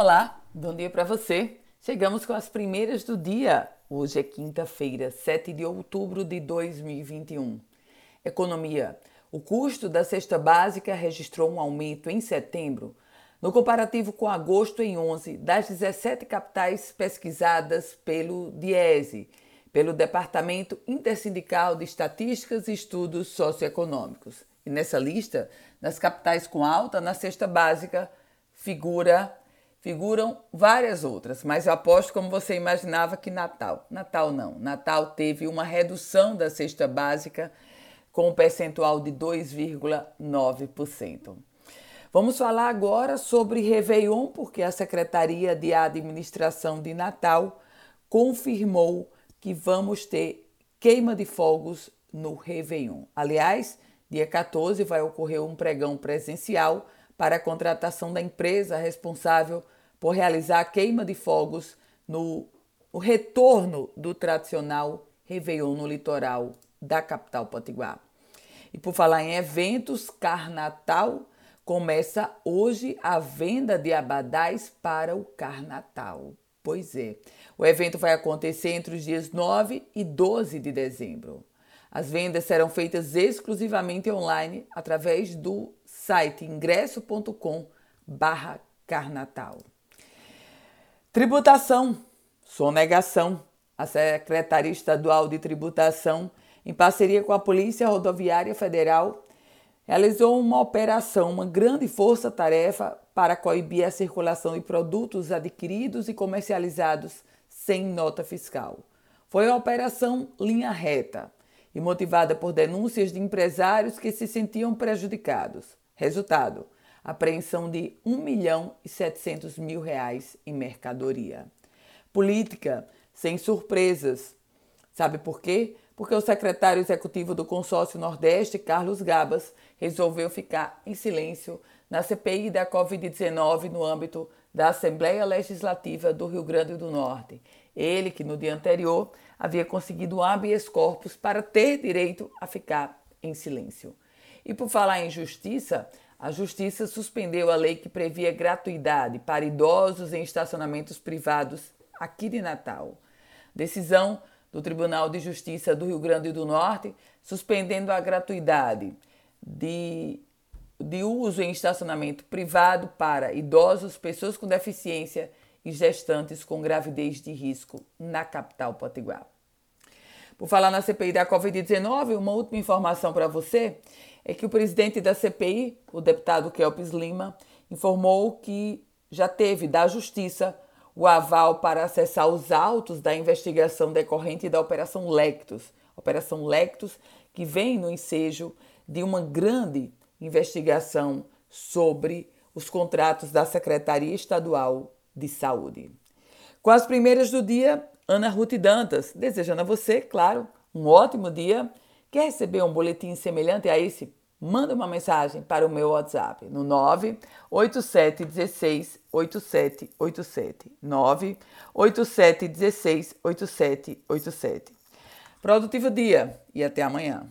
Olá, bom dia para você. Chegamos com as primeiras do dia. Hoje é quinta-feira, 7 de outubro de 2021. Economia. O custo da cesta básica registrou um aumento em setembro, no comparativo com agosto em 11 das 17 capitais pesquisadas pelo DIESE, pelo Departamento Intersindical de Estatísticas e Estudos Socioeconômicos. E nessa lista, nas capitais com alta na cesta básica, figura figuram várias outras, mas eu aposto como você imaginava que Natal. Natal não. Natal teve uma redução da cesta básica com um percentual de 2,9%. Vamos falar agora sobre Réveillon, porque a Secretaria de Administração de Natal confirmou que vamos ter queima de fogos no Réveillon. Aliás, dia 14 vai ocorrer um pregão presencial para a contratação da empresa responsável por realizar a queima de fogos no o retorno do tradicional Réveillon no litoral da capital potiguar. E por falar em eventos, Carnatal começa hoje a venda de abadás para o Carnatal. Pois é, o evento vai acontecer entre os dias 9 e 12 de dezembro. As vendas serão feitas exclusivamente online através do site ingresso.com barra carnatal. Tributação, sonegação. A Secretaria Estadual de Tributação, em parceria com a Polícia Rodoviária Federal, realizou uma operação, uma grande força-tarefa para coibir a circulação de produtos adquiridos e comercializados sem nota fiscal. Foi a Operação Linha Reta e motivada por denúncias de empresários que se sentiam prejudicados. Resultado: apreensão de 1 milhão e 700 mil reais em mercadoria. Política sem surpresas. Sabe por quê? Porque o secretário executivo do Consórcio Nordeste, Carlos Gabas, resolveu ficar em silêncio na CPI da Covid-19 no âmbito da Assembleia Legislativa do Rio Grande do Norte. Ele, que no dia anterior havia conseguido um habeas corpus para ter direito a ficar em silêncio. E por falar em justiça, a Justiça suspendeu a lei que previa gratuidade para idosos em estacionamentos privados aqui de Natal. Decisão do Tribunal de Justiça do Rio Grande do Norte suspendendo a gratuidade de, de uso em estacionamento privado para idosos, pessoas com deficiência e gestantes com gravidez de risco na capital potiguar. Por falar na CPI da Covid-19, uma última informação para você é que o presidente da CPI, o deputado Kelpis Lima, informou que já teve da Justiça o aval para acessar os autos da investigação decorrente da Operação Lectus. Operação Lectus, que vem no ensejo de uma grande investigação sobre os contratos da Secretaria Estadual de Saúde. Com as primeiras do dia, Ana Ruth Dantas, desejando a você, claro, um ótimo dia. Quer receber um boletim semelhante a esse? Manda uma mensagem para o meu WhatsApp no 98716 8787. 98716 8787. Produtivo dia e até amanhã.